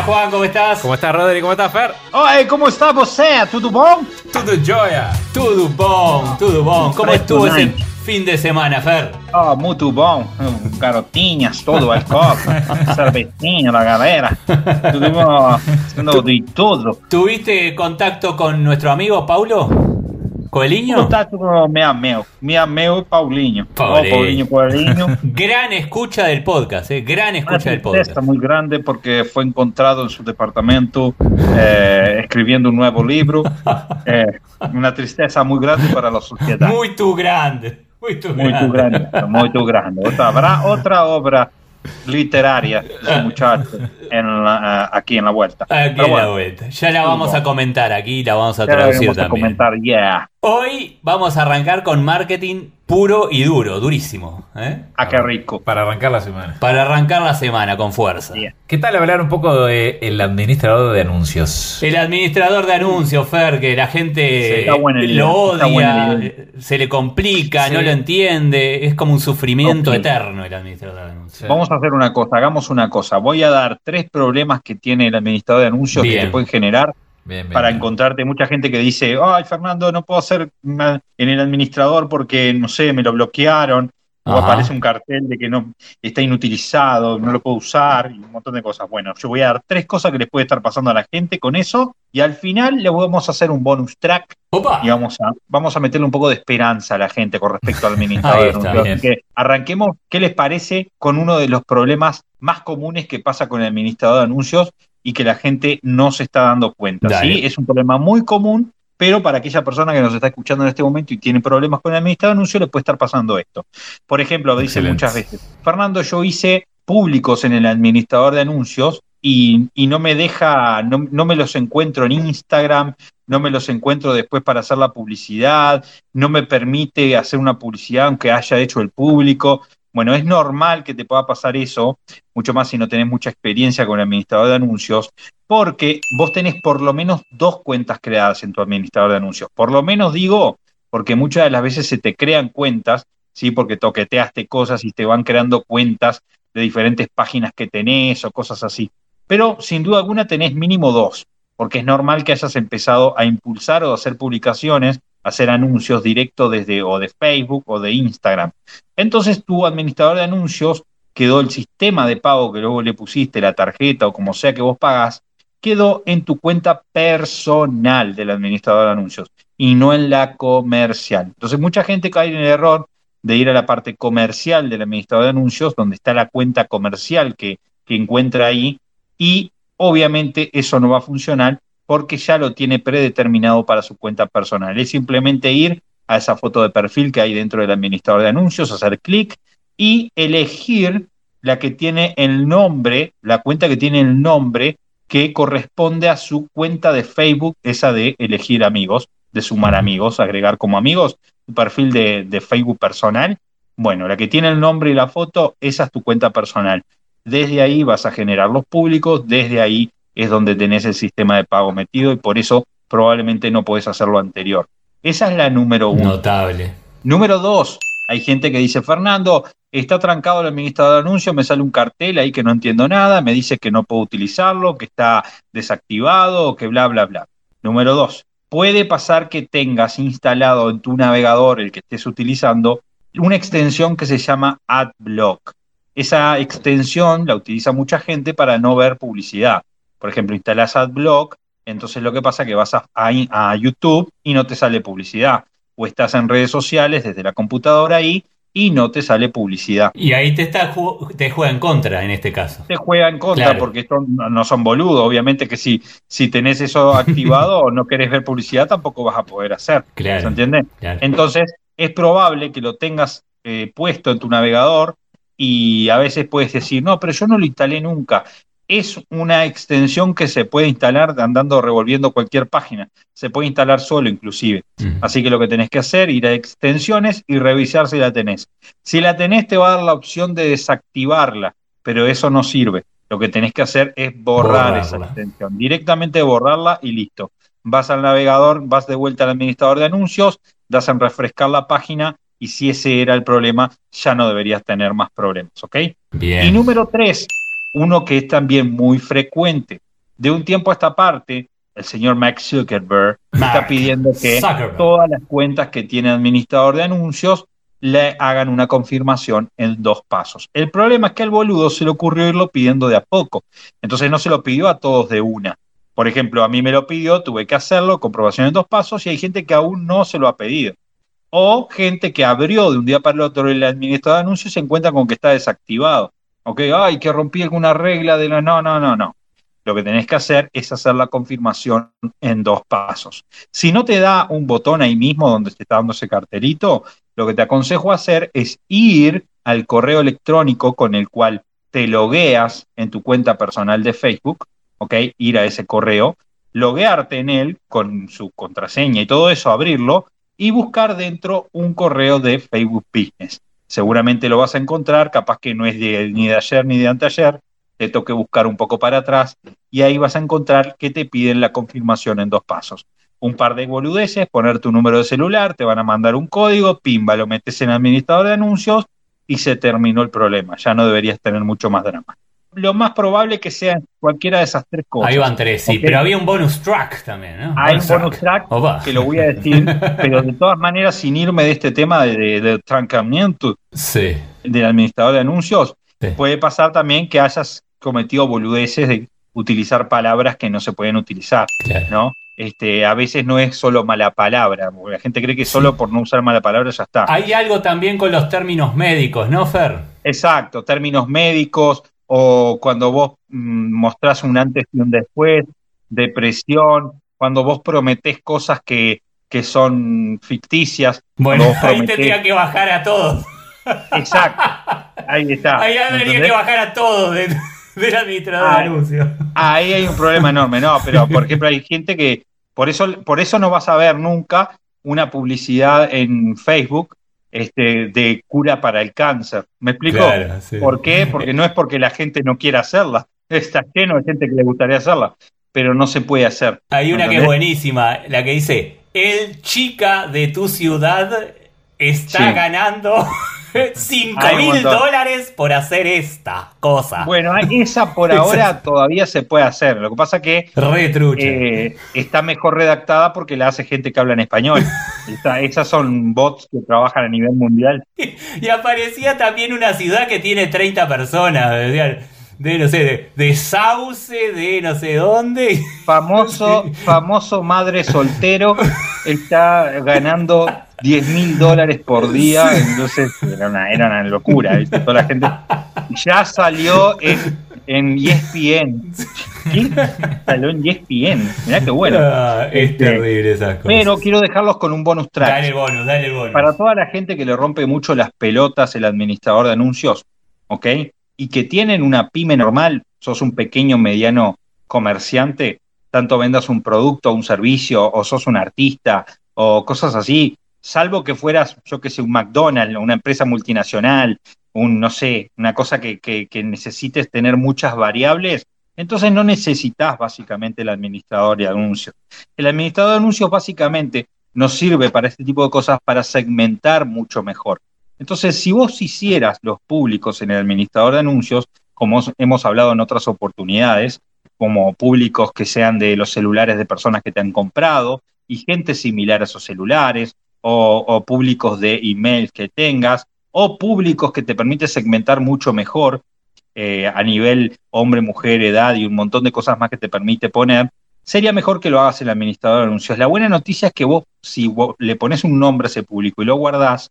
Hola Juan, ¿cómo estás? ¿Cómo estás, Rodri? ¿Cómo estás, Fer? Oi, como está você? Tudo bom? Tudo jóia. Tudo bom, tudo bom. ¿Cómo estuvo esse fin de semana, Fer? Oh, muito bom. Garotinhas, todo al copo, cervecinha da galera. Tudo bom, haciendo de todo. ¿Tuviste contacto con nuestro amigo Paulo? ¿Coeliño? Contato con mi amigo, mi amigo Paulinho. Paulinho. Oh, Paulinho Coelhinho. Gran escucha del podcast, eh, gran escucha del podcast. Está muy grande porque fue encontrado en su departamento eh, escribiendo un nuevo libro. Eh, una tristeza muy grande para la sociedad. Muy tu grande. Muy tu Muy grande. tu grande, muy tu grande. Otra- habrá otra obra literaria de ese muchacho en la- eh, aquí en la vuelta. Aquí en la vuelta. Ya la vamos a comentar aquí, la vamos a traducir vamos a también. comentar, yeah. Hoy vamos a arrancar con marketing puro y duro, durísimo. ¿eh? Ah, qué rico. Para arrancar la semana. Para arrancar la semana con fuerza. Bien. ¿Qué tal hablar un poco del administrador de anuncios? El administrador de anuncios, Fer, que la gente idea, lo odia, idea. se le complica, Sí. no lo entiende, es como un sufrimiento eterno el administrador de anuncios. Vamos a hacer una cosa, hagamos una cosa. Voy a dar tres problemas que tiene el administrador de anuncios Bien. que te pueden generar Bien, bien, para bien. encontrarte mucha gente que dice, ay Fernando, no puedo hacer ma- en el administrador porque, no sé, me lo bloquearon, o Ajá. aparece un cartel de que no está inutilizado, no lo puedo usar, y un montón de cosas. Bueno, yo voy a dar tres cosas que les puede estar pasando a la gente con eso, y al final le vamos a hacer un bonus track Opa. y vamos a, vamos a meterle un poco de esperanza a la gente con respecto al administrador. Así que arranquemos, ¿qué les parece con uno de los problemas más comunes que pasa con el administrador de anuncios y que la gente no se está dando cuenta? Dale. ¿sí? Es un problema muy común, pero para aquella persona que nos está escuchando en este momento y tiene problemas con el administrador de anuncios, le puede estar pasando esto. Por ejemplo, dice Excelente. muchas veces, Fernando, yo hice públicos en el administrador de anuncios y, y no me deja, no, no me los encuentro en Instagram, no me los encuentro después para hacer la publicidad, no me permite hacer una publicidad aunque haya hecho el público. Bueno, es normal que te pueda pasar eso, mucho más si no tenés mucha experiencia con el administrador de anuncios, porque vos tenés por lo menos dos cuentas creadas en tu administrador de anuncios. Por lo menos digo, porque muchas de las veces se te crean cuentas, ¿sí? Porque toqueteaste cosas y te van creando cuentas de diferentes páginas que tenés o cosas así. Pero sin duda alguna tenés mínimo dos, porque es normal que hayas empezado a impulsar o a hacer publicaciones, hacer anuncios directos desde o de Facebook o de Instagram. Entonces tu administrador de anuncios quedó el sistema de pago que luego le pusiste, la tarjeta o como sea que vos pagás, quedó en tu cuenta personal del administrador de anuncios y no en la comercial. Entonces mucha gente cae en el error de ir a la parte comercial del administrador de anuncios, donde está la cuenta comercial que, que encuentra ahí, y obviamente eso no va a funcionar porque ya lo tiene predeterminado para su cuenta personal. Es simplemente ir a esa foto de perfil que hay dentro del administrador de anuncios, hacer clic y elegir la que tiene el nombre, la cuenta que tiene el nombre que corresponde a su cuenta de Facebook, esa de elegir amigos, de sumar amigos, agregar como amigos, tu perfil de, de Facebook personal. Bueno, la que tiene el nombre y la foto, esa es tu cuenta personal. Desde ahí vas a generar los públicos, desde ahí es donde tenés el sistema de pago metido y por eso probablemente no podés hacer lo anterior. Esa es la número uno. Notable. Número dos, hay gente que dice, Fernando, está trancado el administrador de anuncios, me sale un cartel ahí que no entiendo nada, me dice que no puedo utilizarlo, que está desactivado, que bla, bla, bla. Número dos, puede pasar que tengas instalado en tu navegador, el que estés utilizando, una extensión que se llama AdBlock. Esa extensión la utiliza mucha gente para no ver publicidad. Por ejemplo, instalas AdBlock, entonces lo que pasa es que vas a, a- a YouTube y no te sale publicidad. O estás en redes sociales desde la computadora ahí y no te sale publicidad. Y ahí te, está, te juega en contra en este caso. Te juega en contra Claro. porque estos no son boludos. Obviamente que si, si tenés eso activado o no querés ver publicidad, tampoco vas a poder hacer. ¿Se Claro. entiende? claro. Entonces, es probable que lo tengas eh, puesto en tu navegador y a veces puedes decir, no, pero yo no lo instalé nunca. Es una extensión que se puede instalar andando revolviendo cualquier página. Se puede instalar solo inclusive. Así que lo que tenés que hacer, ir a extensiones y revisar si la tenés. Si la tenés, te va a dar la opción de desactivarla, pero eso no sirve. Lo que tenés que hacer es borrar esa extensión. Directamente borrarla y listo. Vas al navegador, vas de vuelta al administrador de anuncios, das en refrescar la página y si ese era el problema, ya no deberías tener más problemas, ¿ok? Bien. Y número tres, uno que es también muy frecuente. De un tiempo a esta parte, el señor Max Zuckerberg está pidiendo que todas las cuentas que tiene administrador de anuncios le hagan una confirmación en dos pasos. El problema es que al boludo se le ocurrió irlo pidiendo de a poco. Entonces no se lo pidió a todos de una. Por ejemplo, a mí me lo pidió, tuve que hacerlo, comprobación en dos pasos, y hay gente que aún no se lo ha pedido. O gente que abrió de un día para el otro el administrador de anuncios y se encuentra con que está desactivado. Ok, ay, que rompí alguna regla de la. No, no, no, no. Lo que tenés que hacer es hacer la confirmación en dos pasos. Si no te da un botón ahí mismo donde te está dando ese cartelito, lo que te aconsejo hacer es ir al correo electrónico con el cual te logueas en tu cuenta personal de Facebook, ¿ok? Ir a ese correo, loguearte en él con su contraseña y todo eso, abrirlo y buscar dentro un correo de Facebook Business seguramente lo vas a encontrar, capaz que no es ni de ayer ni de anteayer, te toque buscar un poco para atrás y ahí vas a encontrar que te piden la confirmación en dos pasos. Un par de boludeces, poner tu número de celular, te van a mandar un código, pimba, lo metes en administrador de anuncios y se terminó el problema. Ya no deberías tener mucho más drama lo más probable que sea cualquiera de esas tres cosas. Ahí van tres, sí, pero había un bonus track también, ¿no? Hay un bonus track que lo voy a decir, pero de todas maneras, sin irme de este tema de, de, trancamiento del administrador de anuncios, puede pasar también que hayas cometido boludeces de utilizar palabras que no se pueden utilizar, ¿no? Este, a veces no es solo mala palabra, porque la gente cree que solo por no usar mala palabra ya está. Hay algo también con los términos médicos, ¿no, Fer? Exacto, términos médicos, o cuando vos mm, mostrás un antes y un después, depresión, cuando vos prometés cosas que, que son ficticias. Bueno, ahí tendría que bajar a todos. Exacto, ahí está. Ahí tendría que bajar a todos de, la administrador de anuncios. Ahí hay un problema enorme, no, pero por ejemplo hay gente que, por eso, por eso no vas a ver nunca una publicidad en Facebook este, de cura para el cáncer. ¿Me explico? ¿Por qué? Porque no es porque la gente no quiera hacerla. Está lleno de gente que le gustaría hacerla, pero no se puede hacer. Hay una que es buenísima, la que dice, el chica de tu ciudad está ganando 5 mil dólares por hacer esta cosa. Bueno, esa por ahora todavía se puede hacer. Lo que pasa que eh, está mejor redactada porque la hace gente que habla en español. esas son bots que trabajan a nivel mundial. Y, aparecía también una ciudad que tiene 30 personas. De, no sé, de, Sauce, de no sé dónde. Famoso, famoso madre soltero está ganando 10 mil dólares por día, entonces era una, era una locura, Toda la gente ya salió en, en ESPN. ¿Qué? Salió en ESPN, mirá qué bueno. Ah, es este, terrible esas cosas. Pero quiero dejarlos con un bonus track. Dale bonus, dale bonus. Para toda la gente que le rompe mucho las pelotas el administrador de anuncios, ¿ok? Y que tienen una pyme normal, sos un pequeño, mediano comerciante, tanto vendas un producto, un servicio, o sos un artista, o cosas así, salvo que fueras, yo que sé, un McDonald's, una empresa multinacional, un, no sé, una cosa que, que, necesites tener muchas variables, entonces no necesitas básicamente el administrador de anuncios. El administrador de anuncios básicamente nos sirve para este tipo de cosas para segmentar mucho mejor. Entonces, si vos hicieras los públicos en el administrador de anuncios, como hemos hablado en otras oportunidades, como públicos que sean de los celulares de personas que te han comprado y gente similar a esos celulares, o, públicos de email que tengas, o públicos que te permite segmentar mucho mejor eh, a nivel hombre, mujer, edad y un montón de cosas más que te permite poner, sería mejor que lo hagas el administrador de anuncios. La buena noticia es que vos, si le pones un nombre a ese público y lo guardás,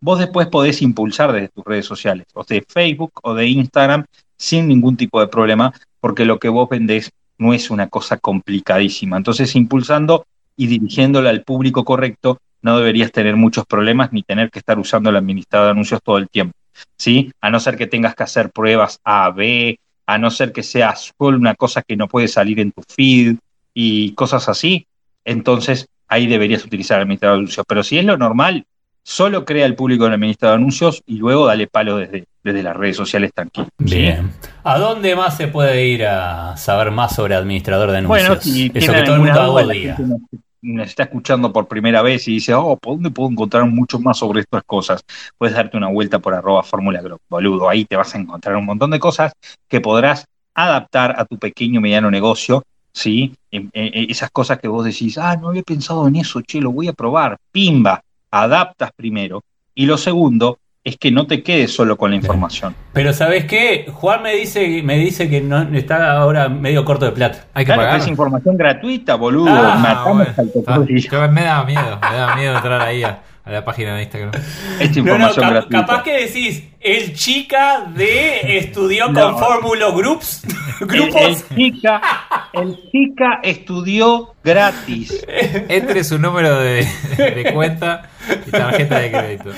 vos después podés impulsar desde tus redes sociales, o de Facebook o de Instagram, sin ningún tipo de problema, porque lo que vos vendés no es una cosa complicadísima. Entonces, impulsando y dirigiéndola al público correcto, no deberías tener muchos problemas ni tener que estar usando el administrador de anuncios todo el tiempo. ¿sí? A no ser que tengas que hacer pruebas A, B, a no ser que sea solo una cosa que no puede salir en tu feed y cosas así, entonces ahí deberías utilizar el administrador de anuncios. Pero si es lo normal, solo crea el público en el administrador de anuncios y luego dale palo desde, desde las redes sociales tranquilo. Bien. ¿A dónde más se puede ir a saber más sobre administrador de anuncios? Bueno, si Eso que todo el mundo gente nos, nos está escuchando por primera vez y dice, oh, ¿por dónde puedo encontrar mucho más sobre estas cosas? Puedes darte una vuelta por arroba fórmula Group, boludo. Ahí te vas a encontrar un montón de cosas que podrás adaptar a tu pequeño mediano negocio, ¿sí? En- en- en esas cosas que vos decís, ah, no había pensado en eso, che, lo voy a probar. Pimba, adaptas primero. Y lo segundo es que no te quedes solo con la información. Pero ¿sabes qué? Juan me dice, me dice que no, está ahora medio corto de plata. Hay que Claro, que pagar. es información gratuita, boludo. Ah, Matamos bueno. al tocadillo. Ah, yo- me da miedo, me da miedo entrar ahí a, a la página de Instagram. Esta No, no, información cap- gratuita. capaz que decís, el chica de estudió No. con Fórmulo Groups, El, grupos. el chica, el chica estudió gratis. Entre su número de, de cuenta y tarjeta de crédito.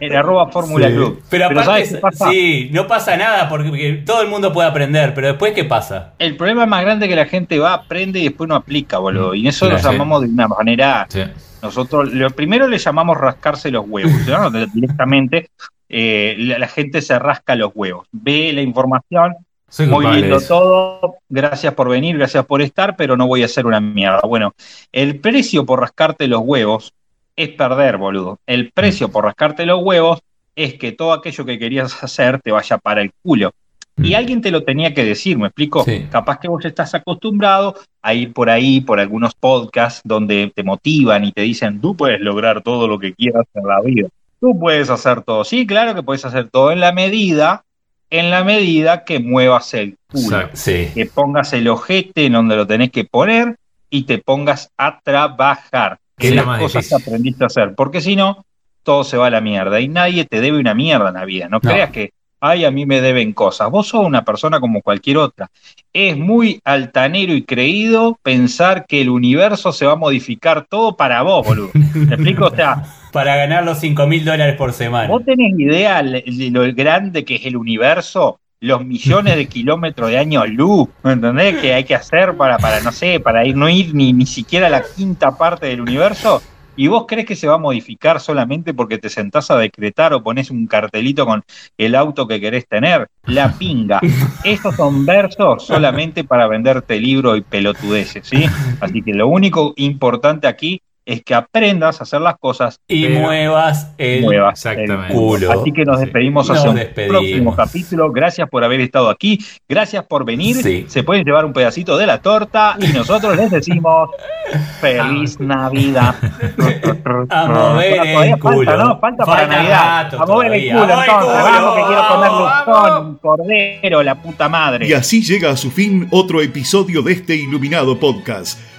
En arroba Fórmula Sí. Club. Pero aparte, ¿sabes qué pasa? sí, no pasa nada porque, todo el mundo puede aprender, pero después ¿qué pasa? El problema más grande es que la gente va, aprende y después no aplica, boludo. Y eso lo Sí. llamamos de una manera. Sí. Nosotros, lo primero le llamamos rascarse los huevos. ¿no? Directamente eh, la, la gente se rasca los huevos. Ve la información, Soy muy lindo todo, gracias por venir, gracias por estar, pero no voy a hacer una mierda. Bueno, el precio por rascarte los huevos es perder, boludo. El precio por rascarte los huevos es que todo aquello que querías hacer te vaya para el culo. Y Mm. alguien te lo tenía que decir, ¿me explico? Sí. Capaz que vos estás acostumbrado a ir por ahí, por algunos podcasts donde te motivan y te dicen, tú puedes lograr todo lo que quieras en la vida. Tú puedes hacer todo. Sí, claro que puedes hacer todo en la medida, en la medida que muevas el culo. Sí. que pongas el ojete en donde lo tenés que poner y te pongas a trabajar Que las cosas difícil. que aprendiste a hacer, porque si no, todo se va a la mierda y nadie te debe una mierda en la vida. No, No. creas que, ay, a mí me deben cosas. Vos sos una persona como cualquier otra. Es muy altanero y creído pensar que el universo se va a modificar todo para vos, boludo. ¿Me explico? O sea, Para ganar los 5 mil dólares por semana. ¿Vos tenés idea de lo grande que es el universo? Los millones de kilómetros de años luz, ¿me entendés? Que hay que hacer para, para no sé, para ir, no ir ni, ni siquiera a la quinta parte del universo. ¿Y vos crees que se va a modificar solamente porque te sentás a decretar o pones un cartelito con el auto que querés tener? La pinga. Estos son versos solamente para venderte libros y pelotudeces, ¿sí? Así que lo único importante aquí es que aprendas a hacer las cosas y muevas el nuevas. Exactamente. el culo. Así que nos Sí. despedimos Nos hacia un despedimos. próximo capítulo. Gracias por haber estado aquí. Gracias por venir. Sí. Se pueden llevar un pedacito de la torta y nosotros les decimos feliz Navidad. A mover Bueno, el culo. Falta, ¿no? Falta, para Falta Navidad. rato a mover el culo, A mover el entonces. culo. Vamos, que quiero comer Vamos. luzón, cordero, la puta madre. Y así llega a su fin otro episodio de este iluminado podcast.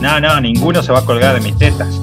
No, no, ninguno se va a colgar de mis tetas.